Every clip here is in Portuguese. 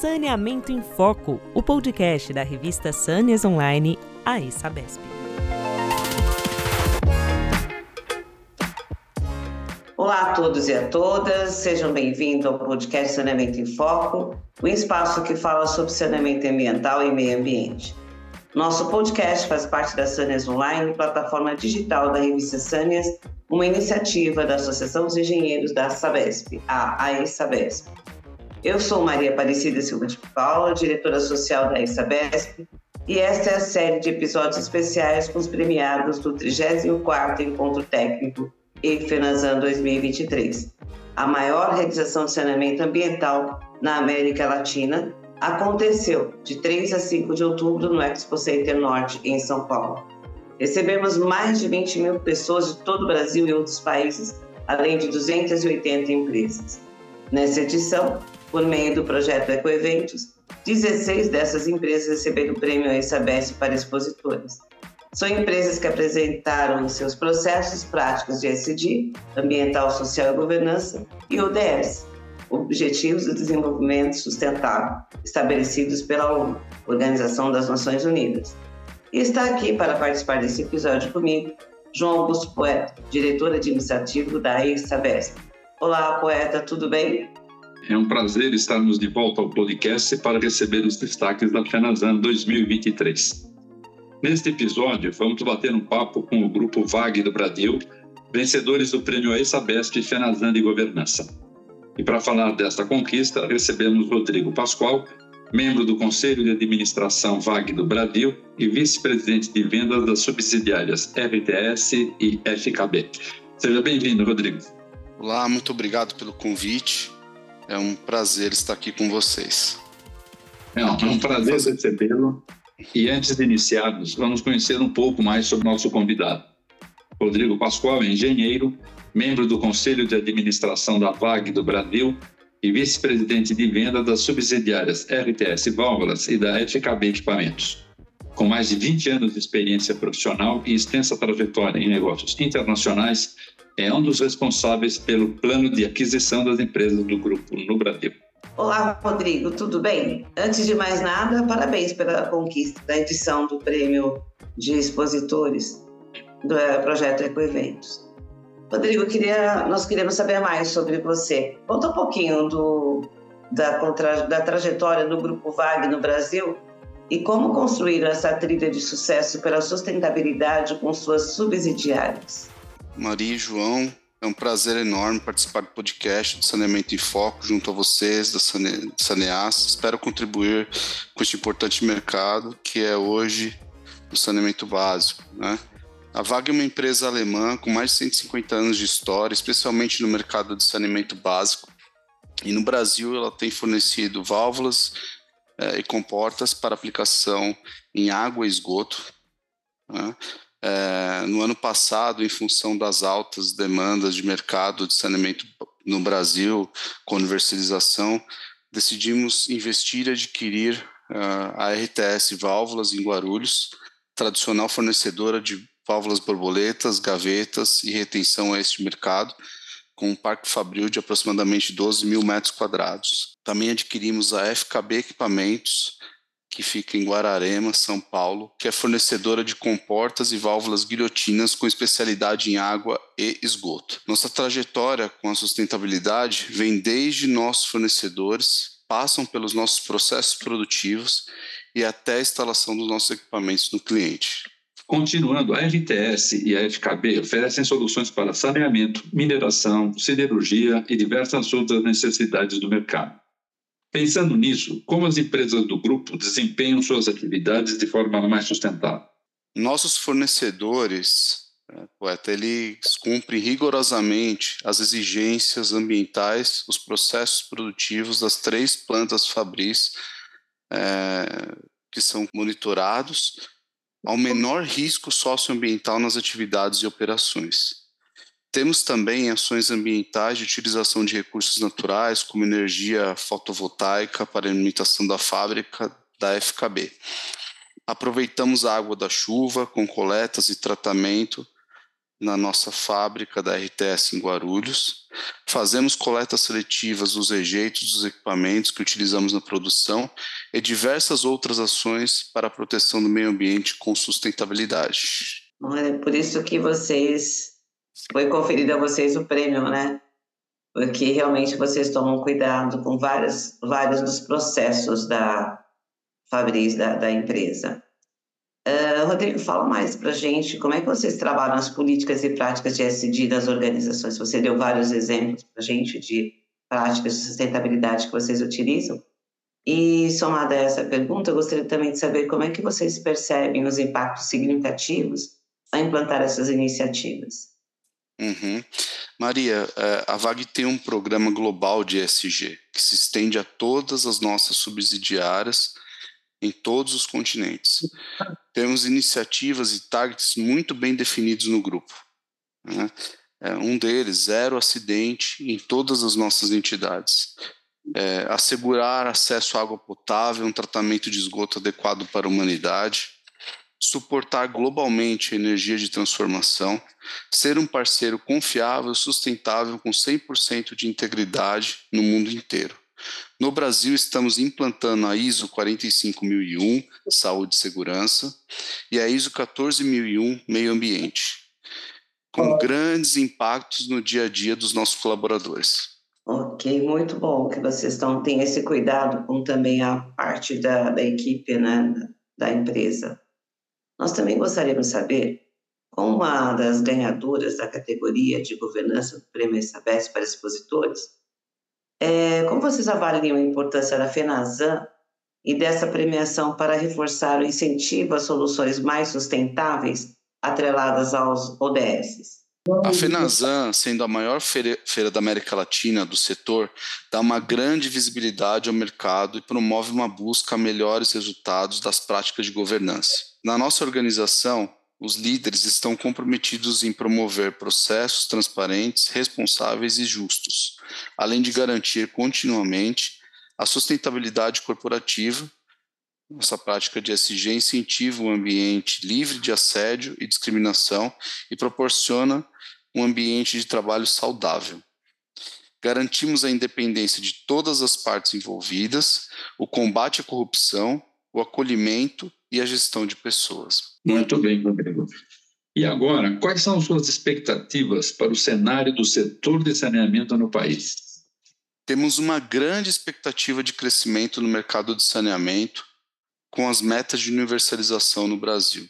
Saneamento em Foco, o podcast da revista Sâneas Online, a Sabesp. Olá a todos e a todas, sejam bem-vindos ao podcast Saneamento em Foco, o espaço que fala sobre saneamento ambiental e meio ambiente. Nosso podcast faz parte da Sâneas Online, plataforma digital da revista Sâneas, uma iniciativa da Associação dos Engenheiros da Sabesp, a AESABESP. Eu sou Maria Aparecida Silva de Paula, diretora social da AESABESP, e esta é a série de episódios especiais com os premiados do 34º Encontro Técnico EFENASAN 2023, a maior realização de saneamento ambiental na América Latina, aconteceu de 3 a 5 de outubro no Expo Center Norte, em São Paulo. Recebemos mais de 20 mil pessoas de todo o Brasil e outros países, além de 280 empresas. Nessa edição, por meio do projeto Ecoeventos, 16 dessas empresas receberam o prêmio ESABESP para expositores. São empresas que apresentaram seus processos práticos de SD, Ambiental, Social e Governança, e ODS, Objetivos de Desenvolvimento Sustentável, estabelecidos pela ONU, Organização das Nações Unidas. E está aqui para participar desse episódio comigo, João Augusto Poeta, diretor administrativo da ESABESP. Olá, poeta, tudo bem? É um prazer estarmos de volta ao podcast para receber os destaques da FENASAN 2023. Neste episódio, vamos bater um papo com o grupo VAG do Brasil, vencedores do prêmio ESABESP FENASAN de Governança. E para falar desta conquista, recebemos Rodrigo Pascoal, membro do Conselho de Administração VAG do Brasil e vice-presidente de vendas das subsidiárias RTS e FKB. Seja bem-vindo, Rodrigo. Olá, muito obrigado pelo convite. É um prazer estar aqui com vocês. É um prazer recebê-lo. E antes de iniciarmos, vamos conhecer um pouco mais sobre nosso convidado. Rodrigo Pascoal é engenheiro, membro do Conselho de Administração da VAG do Brasil e vice-presidente de venda das subsidiárias RTS Válvulas e da FKB Equipamentos. Com mais de 20 anos de experiência profissional e extensa trajetória em negócios internacionais, é um dos responsáveis pelo plano de aquisição das empresas do grupo no Brasil. Olá, Rodrigo, tudo bem? Antes de mais nada, parabéns pela conquista da edição do Prêmio de Expositores do eh, Projeto Ecoeventos. Rodrigo, queria, nós queríamos saber mais sobre você. Conta um pouquinho do, da, da trajetória do Grupo VAG no Brasil e como construíram essa trilha de sucesso pela sustentabilidade com suas subsidiárias. Maria e João, é um prazer enorme participar do podcast do Saneamento em Foco junto a vocês, da Sane, Saneas. Espero contribuir com este importante mercado que é hoje o saneamento básico. Né? A VAG é uma empresa alemã com mais de 150 anos de história, especialmente no mercado de saneamento básico. E no Brasil ela tem fornecido válvulas eh, e comportas para aplicação em água e esgoto. Né? Eh, no ano passado, em função das altas demandas de mercado de saneamento no Brasil, com universalização, decidimos investir e adquirir uh, a RTS Válvulas em Guarulhos, tradicional fornecedora de válvulas borboletas, gavetas e retenção a este mercado, com um parque fabril de aproximadamente 12 mil metros quadrados. Também adquirimos a FKB Equipamentos, que fica em Guararema, São Paulo, que é fornecedora de comportas e válvulas guilhotinas com especialidade em água e esgoto. Nossa trajetória com a sustentabilidade vem desde nossos fornecedores, passam pelos nossos processos produtivos e até a instalação dos nossos equipamentos no cliente. Continuando, a RTS e a FKB oferecem soluções para saneamento, mineração, siderurgia e diversas outras necessidades do mercado. Pensando nisso, como as empresas do grupo desempenham suas atividades de forma mais sustentável? Nossos fornecedores, né, poeta, eles cumprem rigorosamente as exigências ambientais, os processos produtivos das três plantas fabris é, que são monitorados ao menor risco socioambiental nas atividades e operações. Temos também ações ambientais de utilização de recursos naturais, como energia fotovoltaica para alimentação da fábrica da FKB. Aproveitamos a água da chuva com coletas e tratamento na nossa fábrica da RTS em Guarulhos. Fazemos coletas seletivas dos rejeitos dos equipamentos que utilizamos na produção e diversas outras ações para a proteção do meio ambiente com sustentabilidade. É por isso que vocês foi conferido a vocês o prêmio, né? Porque realmente vocês tomam cuidado com vários, vários dos processos da Fabris, da, da empresa. Uh, Rodrigo, fala mais para gente como é que vocês trabalham as políticas e práticas de SD das organizações. Você deu vários exemplos para gente de práticas de sustentabilidade que vocês utilizam. E somada a essa pergunta, eu gostaria também de saber como é que vocês percebem os impactos significativos a implantar essas iniciativas. Uhum. Maria, é, a VAG tem um programa global de ESG que se estende a todas as nossas subsidiárias em todos os continentes. Temos iniciativas e targets muito bem definidos no grupo. Né? É, um deles, zero acidente em todas as nossas entidades. É, assegurar acesso à água potável, um tratamento de esgoto adequado para a humanidade, suportar globalmente a energia de transformação, ser um parceiro confiável, sustentável, com 100% de integridade no mundo inteiro. No Brasil, estamos implantando a ISO 45001, Saúde e Segurança, e a ISO 14001, Meio Ambiente, com grandes impactos no dia a dia dos nossos colaboradores. Ok, muito bom que vocês estão, têm esse cuidado com também a parte da, da equipe né, da empresa. Nós também gostaríamos de saber, como uma das ganhadoras da categoria de governança do Prêmio Sabesp para expositores, é, como vocês avaliam a importância da FENASAN e dessa premiação para reforçar o incentivo a soluções mais sustentáveis atreladas aos ODS? A FENASAN, sendo a maior feira, feira, da América Latina do setor, dá uma grande visibilidade ao mercado e promove uma busca a melhores resultados das práticas de governança. Na nossa organização, os líderes estão comprometidos em promover processos transparentes, responsáveis e justos, além de garantir continuamente a sustentabilidade corporativa. Nossa prática de SG incentiva um ambiente livre de assédio e discriminação e proporciona um ambiente de trabalho saudável. Garantimos a independência de todas as partes envolvidas, o combate à corrupção, o acolhimento e a gestão de pessoas. Muito bem, Rodrigo. E agora, quais são suas expectativas para o cenário do setor de saneamento no país? Temos uma grande expectativa de crescimento no mercado de saneamento com as metas de universalização no Brasil,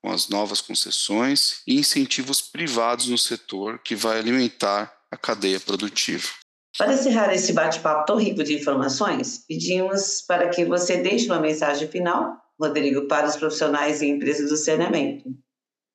com as novas concessões e incentivos privados no setor que vai alimentar a cadeia produtiva. Para encerrar esse bate-papo tão rico de informações, pedimos para que você deixe uma mensagem final Rodrigo, para os profissionais e empresas do saneamento?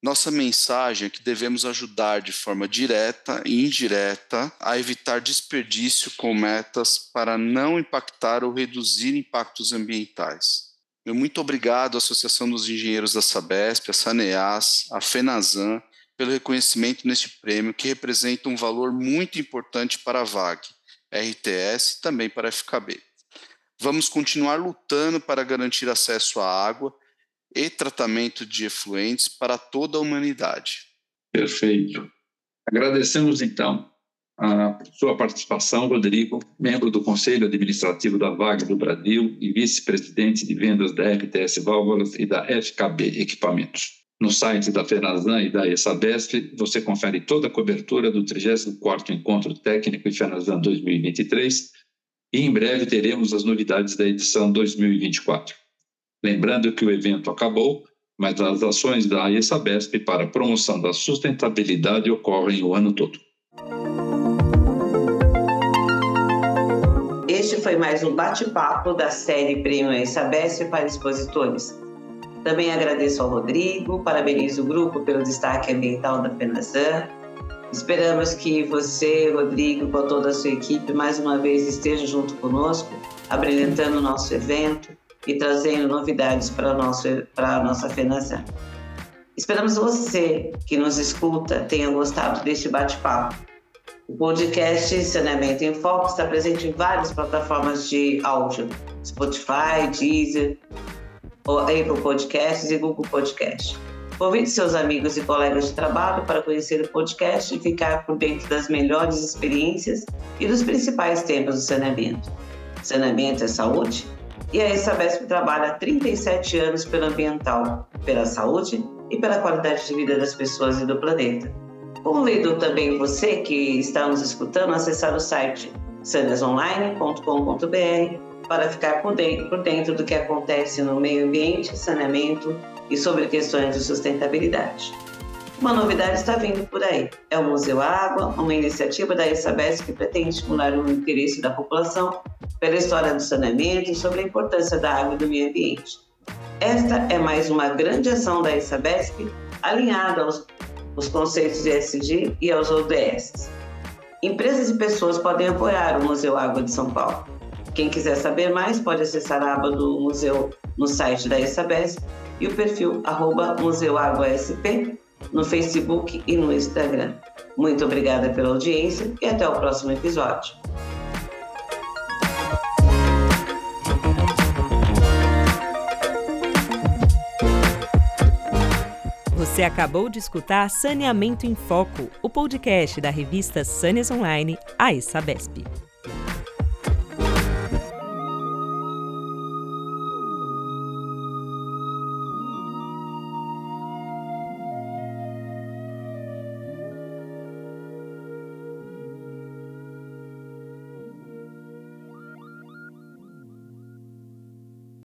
Nossa mensagem é que devemos ajudar de forma direta e indireta a evitar desperdício com metas para não impactar ou reduzir impactos ambientais. Muito obrigado à Associação dos Engenheiros da Sabesp, a Saneas, a FENASAN, pelo reconhecimento neste prêmio que representa um valor muito importante para a VAG, RTS e também para a FKB. Vamos continuar lutando para garantir acesso à água e tratamento de efluentes para toda a humanidade. Perfeito. Agradecemos então a sua participação, Rodrigo, membro do Conselho Administrativo da VAG do Brasil e vice-presidente de vendas da RTS Válvulas e da FKB Equipamentos. No site da FENASAN e da ESABESP, você confere toda a cobertura do 34º Encontro Técnico de FENASAN 2023 e em breve teremos as novidades da edição 2024. Lembrando que o evento acabou, mas as ações da ESABESP para a promoção da sustentabilidade ocorrem o ano todo. Este foi mais um bate-papo da série Prêmio ESABESP para expositores. Também agradeço ao Rodrigo, parabenizo o grupo pelo destaque ambiental da FENASAN Esperamos que você, Rodrigo, com toda a sua equipe, mais uma vez esteja junto conosco, abrilhantando o nosso evento e trazendo novidades para, nosso, para a nossa FENASAN. Esperamos você que nos escuta tenha gostado deste bate-papo. O podcast Saneamento em Foco está presente em várias plataformas de áudio, Spotify, Deezer, Apple Podcasts e Google Podcasts. Convide seus amigos e colegas de trabalho para conhecer o podcast e ficar por dentro das melhores experiências e dos principais temas do saneamento. Saneamento é saúde? E a Sabesp trabalha há 37 anos pelo ambiental, pela saúde e pela qualidade de vida das pessoas e do planeta. Convido também você que está nos escutando a acessar o site sanesonline.com.br para ficar por dentro, por dentro do que acontece no meio ambiente, saneamento e sobre questões de sustentabilidade. Uma novidade está vindo por aí. É o Museu Água, uma iniciativa da Isabes que pretende estimular o interesse da população pela história do saneamento e sobre a importância da água e do meio ambiente. Esta é mais uma grande ação da Isabesp alinhada aos, aos conceitos de ESG e aos ODS. Empresas e pessoas podem apoiar o Museu Água de São Paulo. Quem quiser saber mais pode acessar a aba do museu no site da Isabesp e o perfil arroba museuaguasp no Facebook e no Instagram. Muito obrigada pela audiência e até o próximo episódio. Você acabou de escutar Saneamento em Foco, o podcast da revista Sanes Online, a Sabesp.